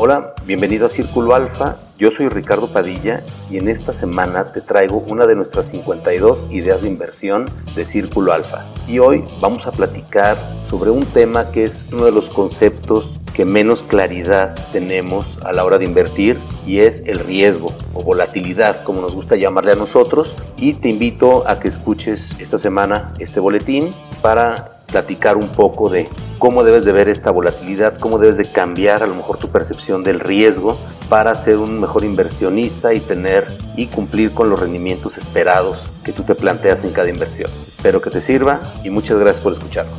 Hola, bienvenido a Círculo Alfa. Yo soy Ricardo Padilla y en esta semana te traigo una de nuestras 52 ideas de inversión de Círculo Alfa. Y hoy vamos a platicar sobre un tema que es uno de los conceptos que menos claridad tenemos a la hora de invertir y es el riesgo o volatilidad, como nos gusta llamarle a nosotros. Y te invito a que escuches esta semana este boletín para platicar un poco de cómo debes de ver esta volatilidad, cómo debes de cambiar a lo mejor tu percepción del riesgo para ser un mejor inversionista y tener y cumplir con los rendimientos esperados que tú te planteas en cada inversión. Espero que te sirva y muchas gracias por escucharlo.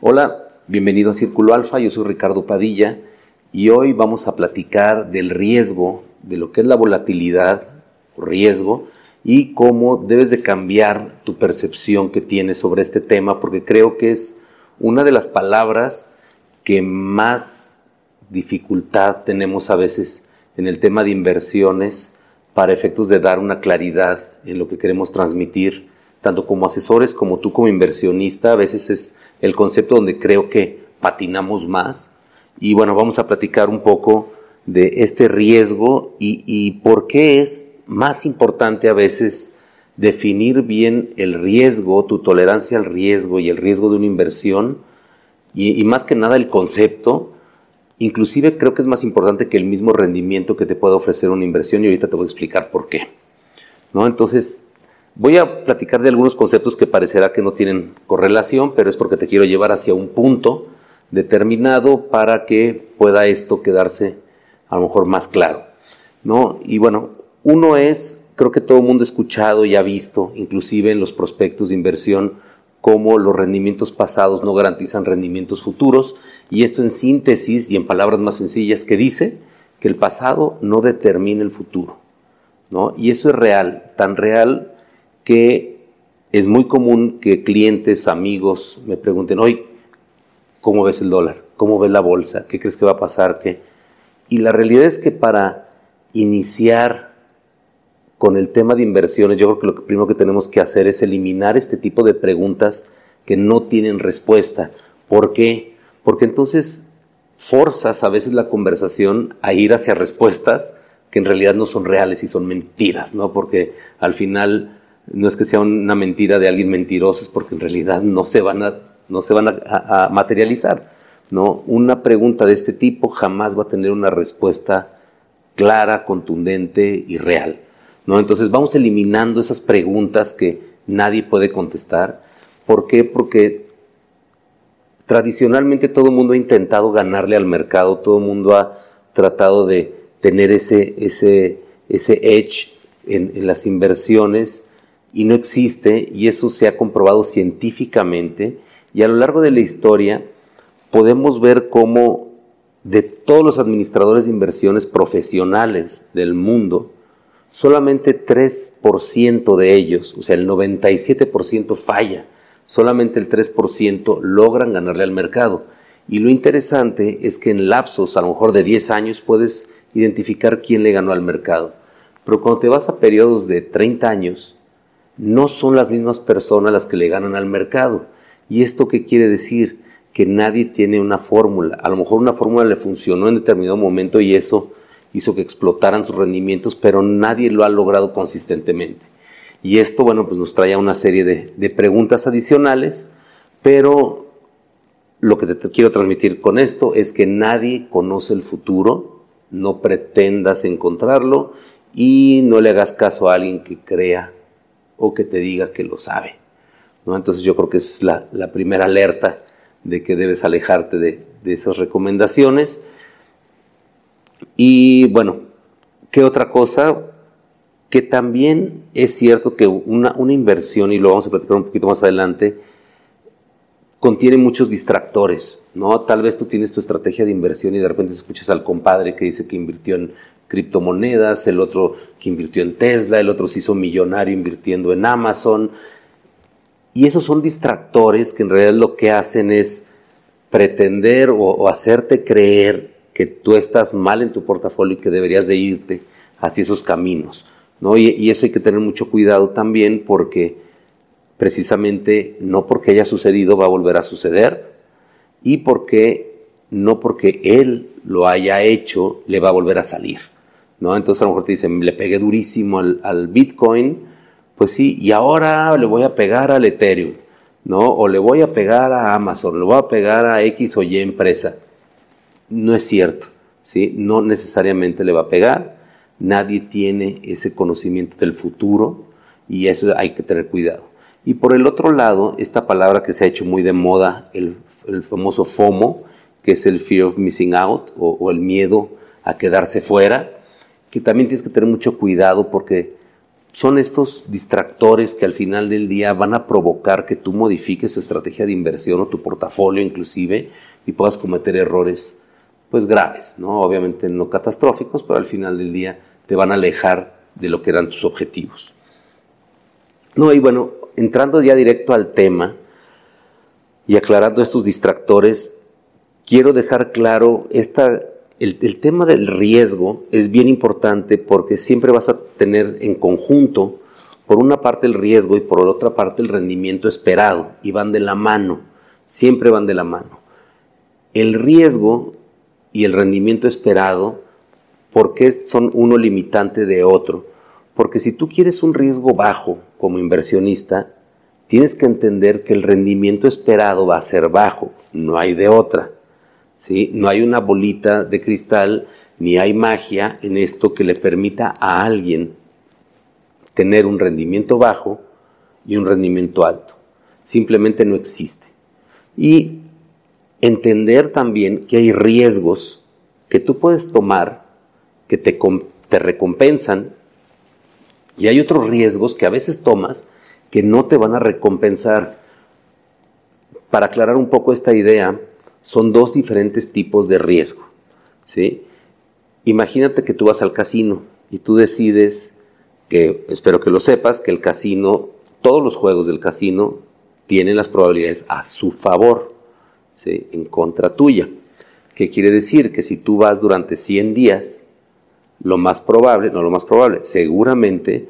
Hola, bienvenido a Círculo Alfa, yo soy Ricardo Padilla y hoy vamos a platicar del riesgo, de lo que es la volatilidad, riesgo, y cómo debes de cambiar tu percepción que tienes sobre este tema, porque creo que es una de las palabras que más dificultad tenemos a veces en el tema de inversiones para efectos de dar una claridad en lo que queremos transmitir, tanto como asesores como tú como inversionista, a veces es el concepto donde creo que patinamos más. Y bueno, vamos a platicar un poco de este riesgo y, y por qué es más importante a veces definir bien el riesgo, tu tolerancia al riesgo y el riesgo de una inversión, y, más que nada el concepto, inclusive creo que es más importante que el mismo rendimiento que te puede ofrecer una inversión, y ahorita te voy a explicar por qué. ¿no? Entonces, voy a platicar de algunos conceptos que parecerá que no tienen correlación, pero es porque te quiero llevar hacia un punto determinado para que pueda esto quedarse a lo mejor más claro. ¿no? Y bueno, uno es, creo que todo el mundo ha escuchado y ha visto, inclusive en los prospectos de inversión, cómo los rendimientos pasados no garantizan rendimientos futuros, y esto en síntesis y en palabras más sencillas, que dice que el pasado no determina el futuro. ¿no? Y eso es real, tan real que es muy común que clientes, amigos me pregunten, hoy, ¿cómo ves el dólar? ¿Cómo ves la bolsa? ¿Qué crees que va a pasar? ¿Qué? Y la realidad es que para iniciar con el tema de inversiones, yo creo que lo primero que tenemos que hacer es eliminar este tipo de preguntas que no tienen respuesta. ¿Por qué? Porque entonces forzas a veces la conversación a ir hacia respuestas que en realidad no son reales y son mentiras, ¿no? Porque al final no es que sea una mentira de alguien mentiroso, es porque en realidad no se van a, no se van a, a materializar, ¿no? Una pregunta de este tipo jamás va a tener una respuesta clara, contundente y real. ¿No? Entonces vamos eliminando esas preguntas que nadie puede contestar. ¿Por qué? Porque tradicionalmente todo el mundo ha intentado ganarle al mercado, todo el mundo ha tratado de tener ese, ese, ese edge en, en las inversiones y no existe y eso se ha comprobado científicamente y a lo largo de la historia podemos ver cómo de todos los administradores de inversiones profesionales del mundo, solamente 3% de ellos, o sea, el 97% falla, solamente el 3% logran ganarle al mercado. Y lo interesante es que en lapsos, a lo mejor de 10 años, puedes identificar quién le ganó al mercado. Pero cuando te vas a periodos de 30 años, no son las mismas personas las que le ganan al mercado. ¿Y esto qué quiere decir? Que nadie tiene una fórmula. A lo mejor una fórmula le funcionó en determinado momento y eso hizo que explotaran sus rendimientos, pero nadie lo ha logrado consistentemente. Y esto, bueno, pues nos trae una serie de, preguntas adicionales, pero lo que te quiero transmitir con esto es que nadie conoce el futuro, no pretendas encontrarlo y no le hagas caso a alguien que crea o que te diga que lo sabe. ¿no? Entonces yo creo que es la, primera alerta de que debes alejarte de, de esas recomendaciones y bueno, ¿qué otra cosa? Que también es cierto que una, una inversión, y lo vamos a platicar un poquito más adelante, contiene muchos distractores, ¿no? Tal vez tú tienes tu estrategia de inversión y de repente escuchas al compadre que dice que invirtió en criptomonedas, el otro que invirtió en Tesla, el otro se hizo millonario invirtiendo en Amazon. Y esos son distractores que en realidad lo que hacen es pretender o, o hacerte creer que tú estás mal en tu portafolio y que deberías de irte hacia esos caminos. ¿no? Y, eso hay que tener mucho cuidado también porque precisamente no porque haya sucedido va a volver a suceder y porque no porque él lo haya hecho, le va a volver a salir. ¿no? Entonces a lo mejor te dicen, le pegué durísimo al, al Bitcoin, pues sí, y ahora le voy a pegar al Ethereum, ¿no? O le voy a pegar a Amazon, le voy a pegar a X o Y empresa. No es cierto, ¿sí? No necesariamente le va a pegar, nadie tiene ese conocimiento del futuro y eso hay que tener cuidado. Y por el otro lado, esta palabra que se ha hecho muy de moda, el, famoso FOMO, que es el Fear of Missing Out o, o el miedo a quedarse fuera, que también tienes que tener mucho cuidado porque son estos distractores que al final del día van a provocar que tú modifiques tu estrategia de inversión o tu portafolio inclusive y puedas cometer errores pues graves, ¿no? Obviamente no catastróficos, pero al final del día te van a alejar de lo que eran tus objetivos. No, y bueno, entrando ya directo al tema y aclarando estos distractores, quiero dejar claro esta el, tema del riesgo es bien importante porque siempre vas a tener en conjunto, por una parte el riesgo y por otra parte el rendimiento esperado, y van de la mano, siempre van de la mano. El riesgo y el rendimiento esperado, ¿por qué son uno limitante de otro? Porque si tú quieres un riesgo bajo como inversionista, tienes que entender que el rendimiento esperado va a ser bajo, no hay de otra. ¿sí? No hay una bolita de cristal ni hay magia en esto que le permita a alguien tener un rendimiento bajo y un rendimiento alto. Simplemente no existe. Y entender también que hay riesgos que tú puedes tomar, que te, te recompensan, y hay otros riesgos que a veces tomas que no te van a recompensar. Para aclarar un poco esta idea, son dos diferentes tipos de riesgo. ¿sí? Imagínate que tú vas al casino y tú decides que, espero que lo sepas, que el casino, todos los juegos del casino tienen las probabilidades a su favor, ¿sí? en contra tuya. ¿Qué quiere decir? Que si tú vas durante 100 días, lo más probable, no lo más probable, seguramente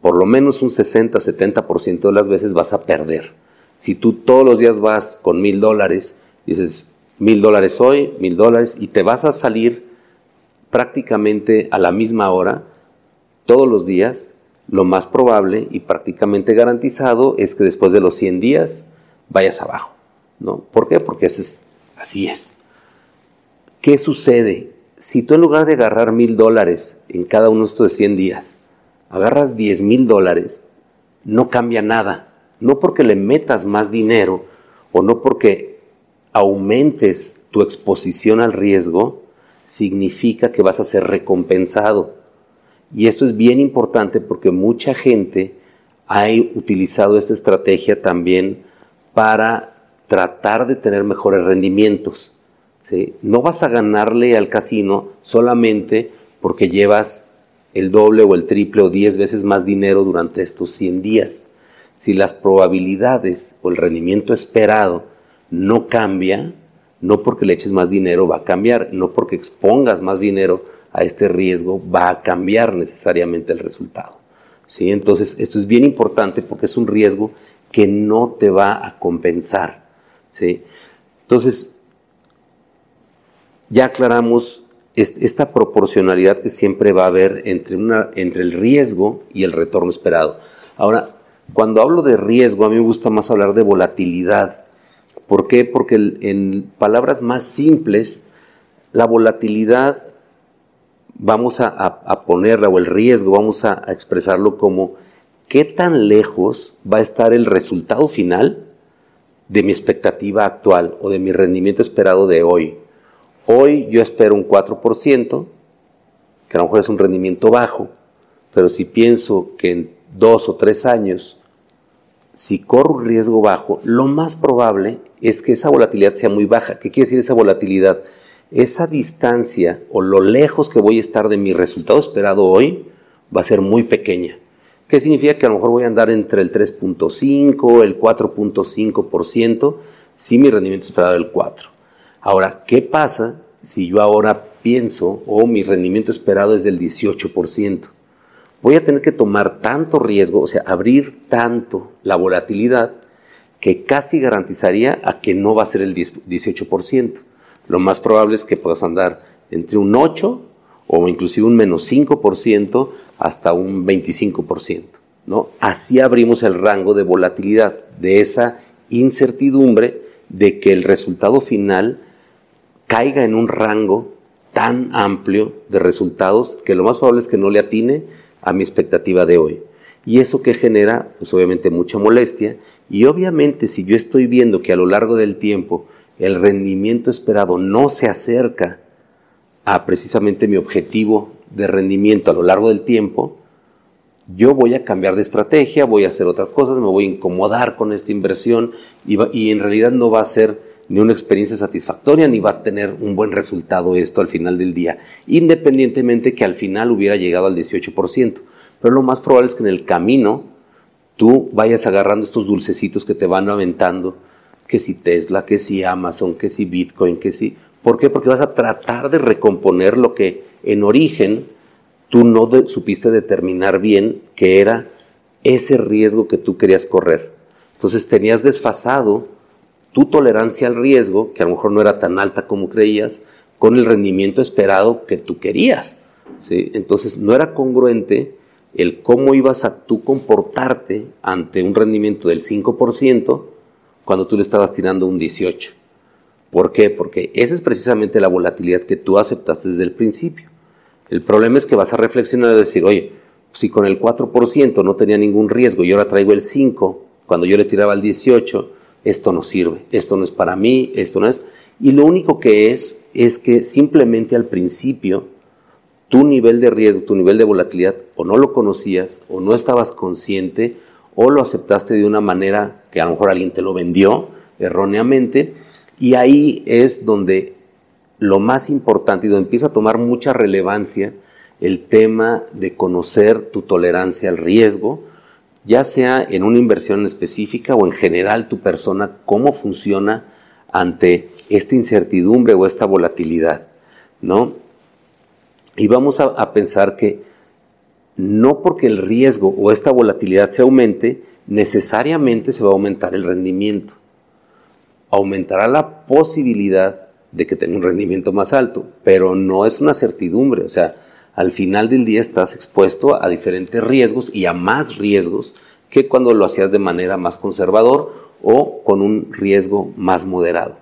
por lo menos un 60-70% de las veces vas a perder. Si tú todos los días vas con mil dólares, dices, mil dólares hoy, mil dólares, y te vas a salir prácticamente a la misma hora, todos los días, lo más probable y prácticamente garantizado es que después de los 100 días vayas abajo. ¿No? ¿Por qué? Porque es, así es. ¿Qué sucede? Si tú en lugar de agarrar mil dólares en cada uno de estos 100 días, agarras 10 mil dólares, no cambia nada. No porque le metas más dinero o no porque aumentes tu exposición al riesgo, significa que vas a ser recompensado. Y esto es bien importante porque mucha gente ha utilizado esta estrategia también para tratar de tener mejores rendimientos. ¿sí? No vas a ganarle al casino solamente porque llevas el doble o el triple o diez veces más dinero durante estos 100 días. Si las probabilidades o el rendimiento esperado no cambia, no porque le eches más dinero va a cambiar, no porque expongas más dinero a este riesgo va a cambiar necesariamente el resultado. ¿sí? Entonces, esto es bien importante porque es un riesgo que no te va a compensar. ¿Sí? Entonces, ya aclaramos esta proporcionalidad que siempre va a haber entre, entre el riesgo y el retorno esperado. Ahora, cuando hablo de riesgo, a mí me gusta más hablar de volatilidad ¿Por qué? Porque en palabras más simples, la volatilidad vamos a, ponerla, o el riesgo, vamos a, a expresarlo como qué tan lejos va a estar el resultado final de mi expectativa actual o de mi rendimiento esperado de hoy. Hoy yo espero un 4%, que a lo mejor es un rendimiento bajo, pero si pienso que en dos o tres años si corro un riesgo bajo, lo más probable es que esa volatilidad sea muy baja. ¿Qué quiere decir esa volatilidad? Esa distancia o lo lejos que voy a estar de mi resultado esperado hoy va a ser muy pequeña. ¿Qué significa? Que a lo mejor voy a andar entre el 3.5, el 4.5%, si mi rendimiento esperado es el 4. Ahora, ¿qué pasa si yo ahora pienso o mi rendimiento esperado es del 18%? voy a tener que tomar tanto riesgo, o sea, abrir tanto la volatilidad, que casi garantizaría a que no va a ser el 18%. lo más probable es que puedas andar entre un 8 o inclusive un menos 5% hasta un 25%. ¿no? Así abrimos el rango de volatilidad, de esa incertidumbre de que el resultado final caiga en un rango tan amplio de resultados que lo más probable es que no le atine a mi expectativa de hoy. Y eso que genera, pues obviamente mucha molestia. Y obviamente si yo estoy viendo que a lo largo del tiempo el rendimiento esperado no se acerca a precisamente mi objetivo de rendimiento a lo largo del tiempo, yo voy a cambiar de estrategia, voy a hacer otras cosas, me voy a incomodar con esta inversión y, en realidad no va a ser ni una experiencia satisfactoria ni va a tener un buen resultado esto al final del día, independientemente que al final hubiera llegado al 18%. Pero lo más probable es que en el camino tú vayas agarrando estos dulcecitos que te van aventando, que si Tesla, que si Amazon, que si Bitcoin, que si... ¿Por qué? Porque vas a tratar de recomponer lo que en origen tú no supiste determinar bien que era ese riesgo que tú querías correr. Entonces tenías desfasado tu tolerancia al riesgo, que a lo mejor no era tan alta como creías, con el rendimiento esperado que tú querías. Entonces no era congruente el cómo ibas a tú comportarte ante un rendimiento del 5% cuando tú le estabas tirando un 18%. ¿Por qué? Porque esa es precisamente la volatilidad que tú aceptaste desde el principio. El problema es que vas a reflexionar y decir, oye, si con el 4% no tenía ningún riesgo y ahora traigo el 5%, cuando yo le tiraba el 18%, esto no sirve, esto no es para mí, esto no es... Y lo único que es, es que simplemente al principio tu nivel de riesgo, tu nivel de volatilidad, o no lo conocías, o no estabas consciente, o lo aceptaste de una manera que a lo mejor alguien te lo vendió erróneamente, y ahí es donde lo más importante y donde empieza a tomar mucha relevancia el tema de conocer tu tolerancia al riesgo, ya sea en una inversión específica o en general tu persona, cómo funciona ante esta incertidumbre o esta volatilidad, ¿no? Y vamos a, a pensar que no porque el riesgo o esta volatilidad se aumente, necesariamente se va a aumentar el rendimiento. Aumentará la posibilidad de que tenga un rendimiento más alto, pero no es una certidumbre, o sea, al final del día estás expuesto a diferentes riesgos y a más riesgos que cuando lo hacías de manera más conservador o con un riesgo más moderado.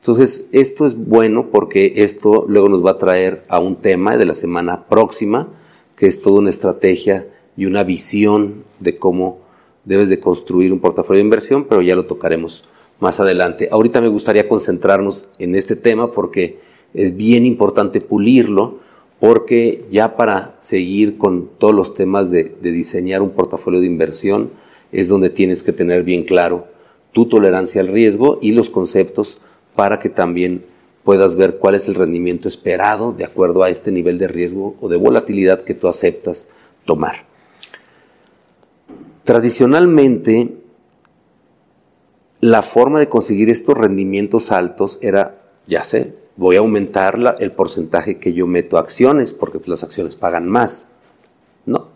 Entonces, esto es bueno porque esto luego nos va a traer a un tema de la semana próxima, que es toda una estrategia y una visión de cómo debes de construir un portafolio de inversión, pero ya lo tocaremos más adelante. Ahorita me gustaría concentrarnos en este tema porque es bien importante pulirlo, porque ya para seguir con todos los temas de, diseñar un portafolio de inversión es donde tienes que tener bien claro tu tolerancia al riesgo y los conceptos para que también puedas ver cuál es el rendimiento esperado de acuerdo a este nivel de riesgo o de volatilidad que tú aceptas tomar. Tradicionalmente, la forma de conseguir estos rendimientos altos era, ya sé, voy a aumentar el porcentaje que yo meto a acciones, porque pues, las acciones pagan más. No,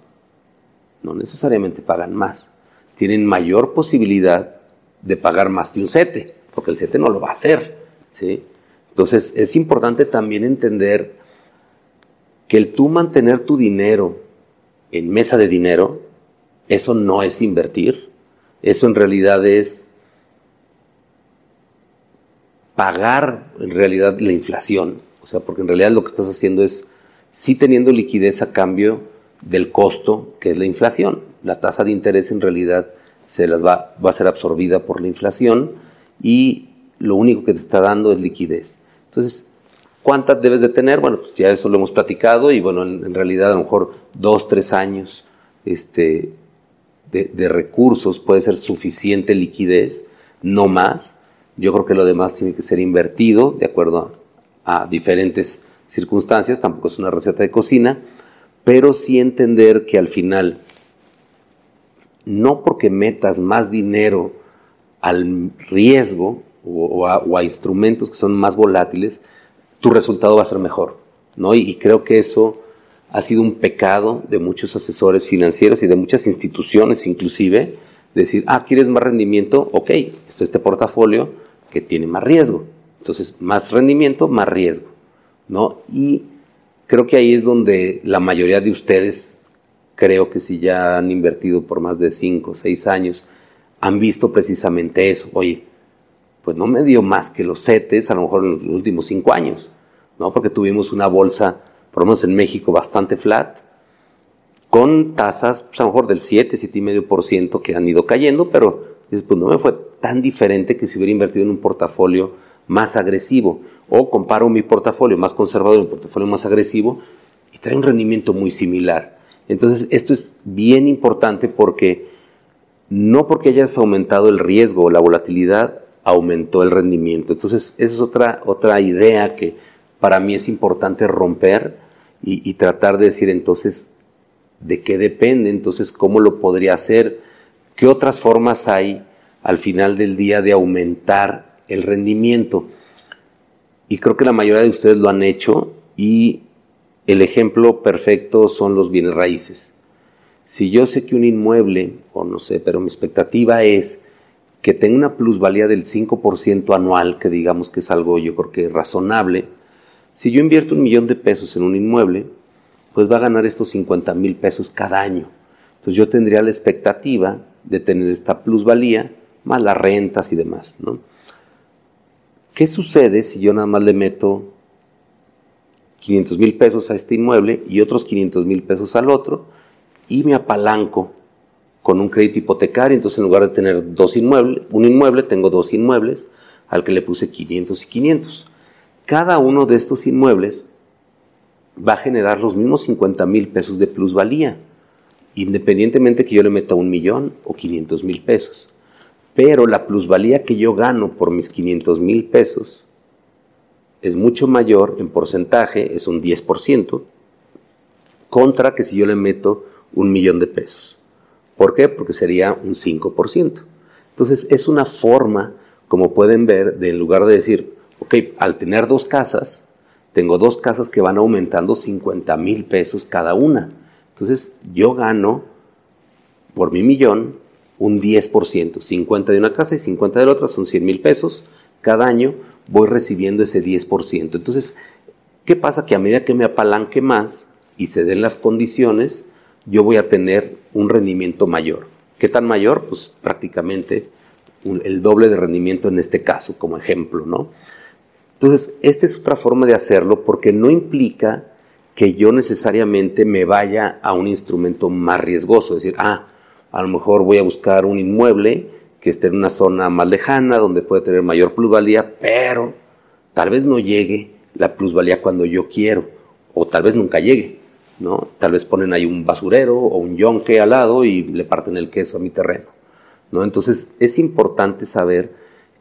no necesariamente pagan más. Tienen mayor posibilidad de pagar más que un CETE, porque el CETE no lo va a hacer. ¿sí? Entonces es importante también entender que el tú mantener tu dinero en mesa de dinero, eso no es invertir, eso en realidad es pagar en realidad la inflación. O sea, porque en realidad lo que estás haciendo es sí teniendo liquidez a cambio del costo que es la inflación. La tasa de interés en realidad se las va, va a ser absorbida por la inflación y lo único que te está dando es liquidez. Entonces, ¿cuántas debes de tener? Bueno, pues ya eso lo hemos platicado y bueno, en, realidad a lo mejor dos, tres años este, de, de recursos puede ser suficiente liquidez, no más yo creo que lo demás tiene que ser invertido de acuerdo a, diferentes circunstancias, tampoco es una receta de cocina, pero sí entender que al final, no porque metas más dinero al riesgo o, a, instrumentos que son más volátiles, tu resultado va a ser mejor. ¿no? y creo que eso ha sido un pecado de muchos asesores financieros y de muchas instituciones inclusive, decir, ah, ¿quieres más rendimiento? Ok, esto es este portafolio, que tiene más riesgo. Entonces, más rendimiento, más riesgo, ¿no? Y creo que ahí es donde la mayoría de ustedes, creo que si ya han invertido por más de 5 o 6 años, han visto precisamente eso. Oye, pues no me dio más que los CETES, a lo mejor en los últimos 5 años, ¿no? Porque tuvimos una bolsa, por lo menos en México, bastante flat, con tasas, pues a lo mejor del 7, 7,5% que han ido cayendo, pero pues no me fue tan diferente que si hubiera invertido en un portafolio más agresivo. O comparo mi portafolio más conservador y un portafolio más agresivo y trae un rendimiento muy similar. Entonces, esto es bien importante porque no porque hayas aumentado el riesgo o la volatilidad, aumentó el rendimiento. Entonces, esa es otra, otra idea que para mí es importante romper y, y tratar de decir entonces de qué depende, entonces cómo lo podría hacer, qué otras formas hay al final del día de aumentar el rendimiento. Y creo que la mayoría de ustedes lo han hecho y el ejemplo perfecto son los bienes raíces. Si yo sé que un inmueble, o no sé, pero mi expectativa es que tenga una plusvalía del 5% anual, que digamos que es algo yo creo que razonable, si yo invierto un millón de pesos en un inmueble, pues va a ganar estos 50 mil pesos cada año. Entonces yo tendría la expectativa de tener esta plusvalía más las rentas y demás, ¿no? ¿Qué sucede si yo nada más le meto 500 mil pesos a este inmueble y otros 500 mil pesos al otro y me apalanco con un crédito hipotecario? Entonces en lugar de tener dos inmuebles, un inmueble, tengo dos inmuebles al que le puse 500 y 500. Cada uno de estos inmuebles va a generar los mismos 50 mil pesos de plusvalía, independientemente que yo le meta un millón o 500 mil pesos pero la plusvalía que yo gano por mis 500 mil pesos es mucho mayor en porcentaje, es un 10%, contra que si yo le meto un millón de pesos. ¿Por qué? Porque sería un 5%. Entonces es una forma, como pueden ver, de en lugar de decir, ok, al tener dos casas, tengo dos casas que van aumentando 50 mil pesos cada una. Entonces yo gano por mi millón un 10%, 50 de una casa y 50 de la otra, son 100 mil pesos. Cada año voy recibiendo ese 10%. Entonces, ¿qué pasa? Que a medida que me apalanque más y se den las condiciones, yo voy a tener un rendimiento mayor. ¿Qué tan mayor? Pues prácticamente el doble de rendimiento en este caso, como ejemplo, ¿no? Entonces, esta es otra forma de hacerlo porque no implica que yo necesariamente me vaya a un instrumento más riesgoso, es decir, ah, a lo mejor voy a buscar un inmueble que esté en una zona más lejana, donde puede tener mayor plusvalía, pero tal vez no llegue la plusvalía cuando yo quiero, o tal vez nunca llegue, ¿no? Tal vez ponen ahí un basurero o un yonque al lado y le parten el queso a mi terreno, ¿no? Entonces es importante saber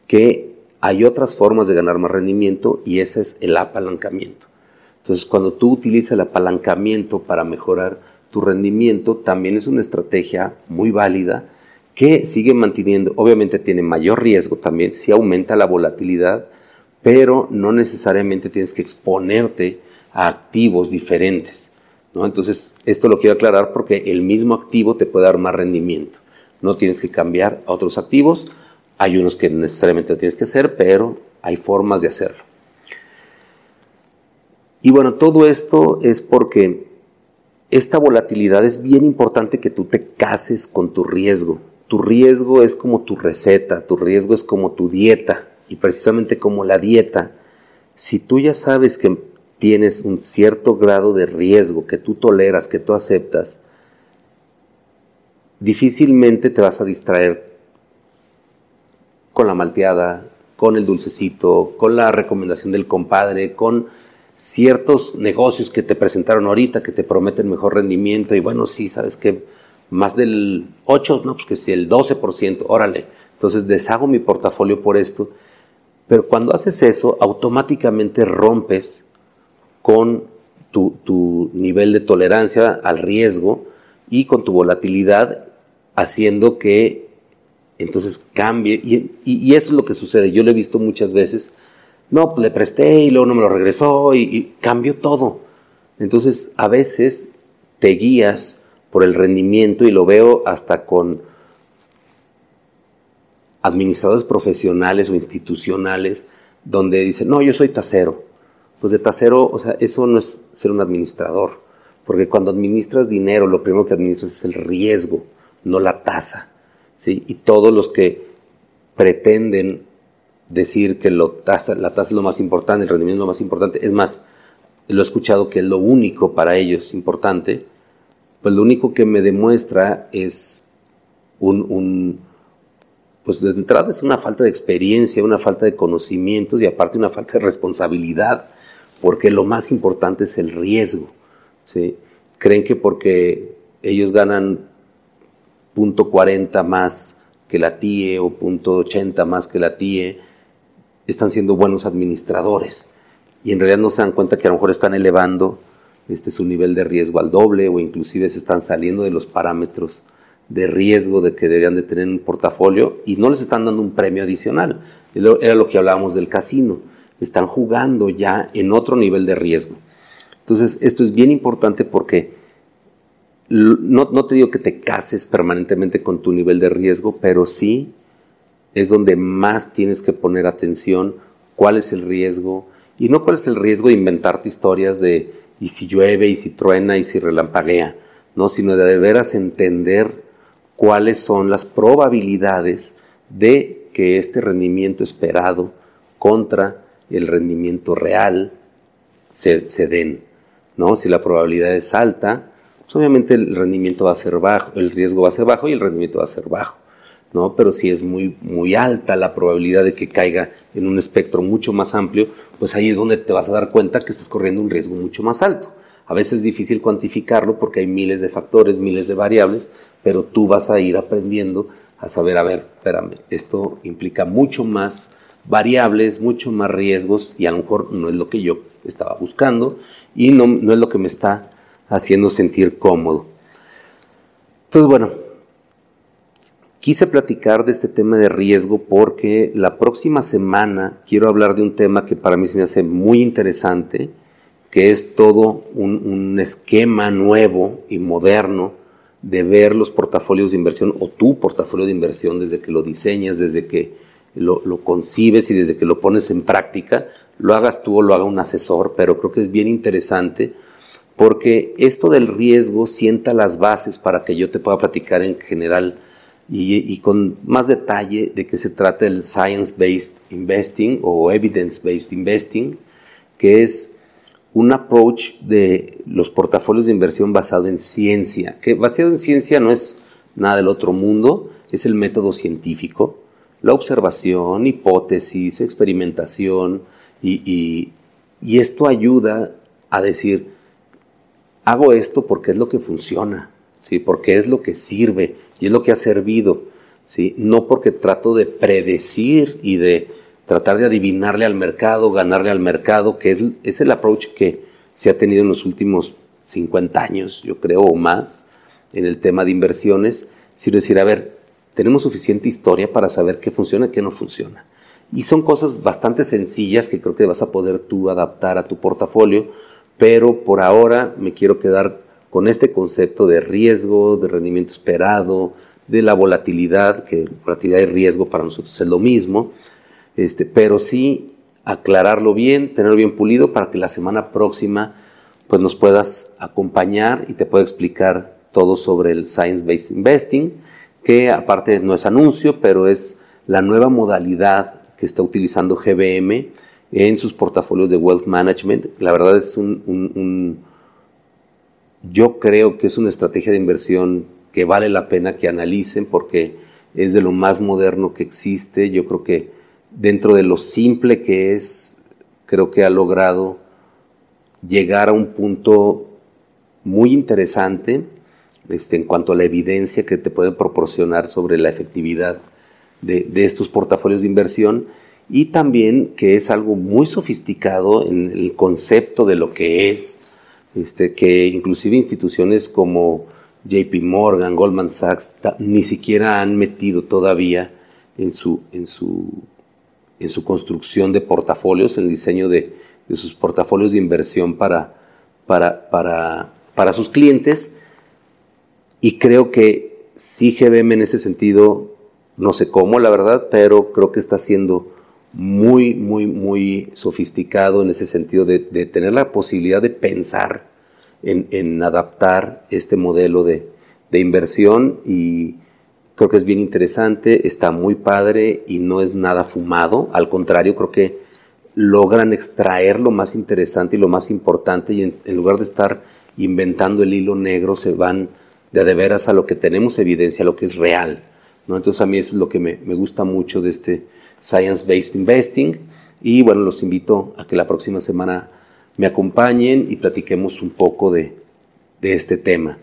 que hay otras formas de ganar más rendimiento y ese es el apalancamiento. Entonces cuando tú utilizas el apalancamiento para mejorar tu rendimiento también es una estrategia muy válida que sigue manteniendo, obviamente tiene mayor riesgo también, si aumenta la volatilidad, pero no necesariamente tienes que exponerte a activos diferentes. ¿no? Entonces, esto lo quiero aclarar porque el mismo activo te puede dar más rendimiento. No tienes que cambiar a otros activos, hay unos que necesariamente tienes que hacer, pero hay formas de hacerlo. Y bueno, todo esto es porque esta volatilidad es bien importante que tú te cases con tu riesgo. Tu riesgo es como tu receta, tu riesgo es como tu dieta. Y precisamente como la dieta, si tú ya sabes que tienes un cierto grado de riesgo que tú toleras, que tú aceptas, difícilmente te vas a distraer con la malteada, con el dulcecito, con la recomendación del compadre, con ciertos negocios que te presentaron ahorita que te prometen mejor rendimiento y bueno, sí, sabes que más del 8, no, pues que si el 12%, órale. Entonces deshago mi portafolio por esto. Pero cuando haces eso, automáticamente rompes con tu, tu nivel de tolerancia al riesgo y con tu volatilidad, haciendo que entonces cambie. Y, y, eso es lo que sucede. Yo lo he visto muchas veces no, pues le presté y luego no me lo regresó y, cambió todo. Entonces, a veces te guías por el rendimiento y lo veo hasta con administradores profesionales o institucionales donde dicen, no, yo soy tasero. Pues de tasero, o sea, eso no es ser un administrador, porque cuando administras dinero, lo primero que administras es el riesgo, no la tasa. ¿Sí? Y todos los que pretenden decir que lo la tasa es lo más importante, el rendimiento es lo más importante, es más, lo he escuchado que es lo único para ellos importante, pues lo único que me demuestra es un, pues de entrada es una falta de experiencia, una falta de conocimientos y aparte una falta de responsabilidad, porque lo más importante es el riesgo. ¿sí? Creen que porque ellos ganan punto .40 más que la TIE o punto .80 más que la TIE, están siendo buenos administradores y en realidad no se dan cuenta que a lo mejor están elevando este, su nivel de riesgo al doble o inclusive se están saliendo de los parámetros de riesgo de que deberían de tener un portafolio y no les están dando un premio adicional. Era lo que hablábamos del casino. Están jugando ya en otro nivel de riesgo. Entonces, esto es bien importante porque no, no te digo que te cases permanentemente con tu nivel de riesgo, pero sí es donde más tienes que poner atención cuál es el riesgo y no cuál es el riesgo de inventarte historias de y si llueve y si truena y si relampaguea, no, sino de de veras entender cuáles son las probabilidades de que este rendimiento esperado contra el rendimiento real se, se den, ¿no? Si la probabilidad es alta, pues obviamente el rendimiento va a ser bajo, el riesgo va a ser bajo y el rendimiento va a ser bajo. ¿no? Pero si es muy, muy alta la probabilidad de que caiga en un espectro mucho más amplio, pues ahí es donde te vas a dar cuenta que estás corriendo un riesgo mucho más alto. A veces es difícil cuantificarlo porque hay miles de factores, miles de variables, pero tú vas a ir aprendiendo a saber, a ver, espérame, esto implica mucho más variables, mucho más riesgos y a lo mejor no es lo que yo estaba buscando y no, no es lo que me está haciendo sentir cómodo. Entonces, bueno, Quise platicar de este tema de riesgo porque la próxima semana quiero hablar de un tema que para mí se me hace muy interesante, que es todo un, esquema nuevo y moderno de ver los portafolios de inversión o tu portafolio de inversión desde que lo diseñas, desde que lo, lo, concibes y desde que lo pones en práctica, lo hagas tú o lo haga un asesor, pero creo que es bien interesante porque esto del riesgo sienta las bases para que yo te pueda platicar en general y, con más detalle de qué se trata el Science-Based Investing o Evidence-Based Investing, que es un approach de los portafolios de inversión basado en ciencia, que basado en ciencia no es nada del otro mundo, es el método científico, la observación, hipótesis, experimentación, y, y esto ayuda a decir, hago esto porque es lo que funciona, ¿sí? porque es lo que sirve, y es lo que ha servido, ¿sí? No porque trato de predecir y de tratar de adivinarle al mercado, ganarle al mercado, que es, es el approach que se ha tenido en los últimos 50 años, yo creo, o más, en el tema de inversiones, sino decir, a ver, tenemos suficiente historia para saber qué funciona y qué no funciona. Y son cosas bastante sencillas que creo que vas a poder tú adaptar a tu portafolio, pero por ahora me quiero quedar con este concepto de riesgo, de rendimiento esperado, de la volatilidad, que volatilidad y riesgo para nosotros es lo mismo, este, pero sí aclararlo bien, tenerlo bien pulido para que la semana próxima pues nos puedas acompañar y te pueda explicar todo sobre el Science Based Investing, que aparte no es anuncio, pero es la nueva modalidad que está utilizando GBM en sus portafolios de Wealth Management. La verdad es un yo creo que es una estrategia de inversión que vale la pena que analicen porque es de lo más moderno que existe. Yo creo que dentro de lo simple que es, creo que ha logrado llegar a un punto muy interesante este, en cuanto a la evidencia que te puede proporcionar sobre la efectividad de, de estos portafolios de inversión y también que es algo muy sofisticado en el concepto de lo que es este, que inclusive instituciones como JP Morgan, Goldman Sachs, ni siquiera han metido todavía en su, en su, en su construcción de portafolios, el diseño de, de sus portafolios de inversión para, para, para, para sus clientes. Y creo que sí GBM en ese sentido, no sé cómo, la verdad, pero creo que está haciendo muy, muy, muy sofisticado en ese sentido de, tener la posibilidad de pensar en, adaptar este modelo de, inversión y creo que es bien interesante, está muy padre y no es nada fumado, al contrario, creo que logran extraer lo más interesante y lo más importante y en, lugar de estar inventando el hilo negro se van de de veras a lo que tenemos evidencia, a lo que es real. ¿no? Entonces a mí eso es lo que me, me gusta mucho de este Science Based Investing y bueno, los invito a que la próxima semana me acompañen y platiquemos un poco de, de este tema.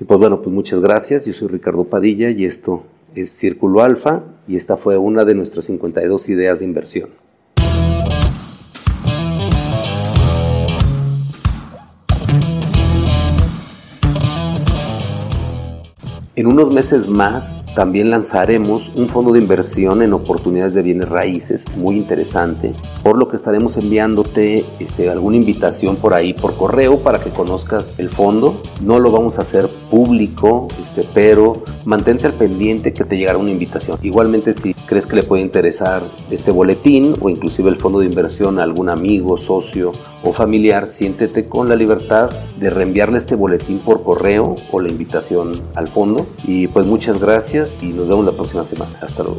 Y pues bueno, pues muchas gracias. Yo soy Ricardo Padilla y esto es Círculo Alfa y esta fue una de nuestras 52 ideas de inversión. En unos meses más también lanzaremos un fondo de inversión en oportunidades de bienes raíces muy interesante, por lo que estaremos enviándote este, alguna invitación por ahí por correo para que conozcas el fondo. No lo vamos a hacer público, este, pero mantente al pendiente que te llegará una invitación. Igualmente si crees que le puede interesar este boletín o inclusive el fondo de inversión a algún amigo, socio o familiar, siéntete con la libertad de reenviarle este boletín por correo o la invitación al fondo. Y pues muchas gracias y nos vemos la próxima semana. Hasta luego.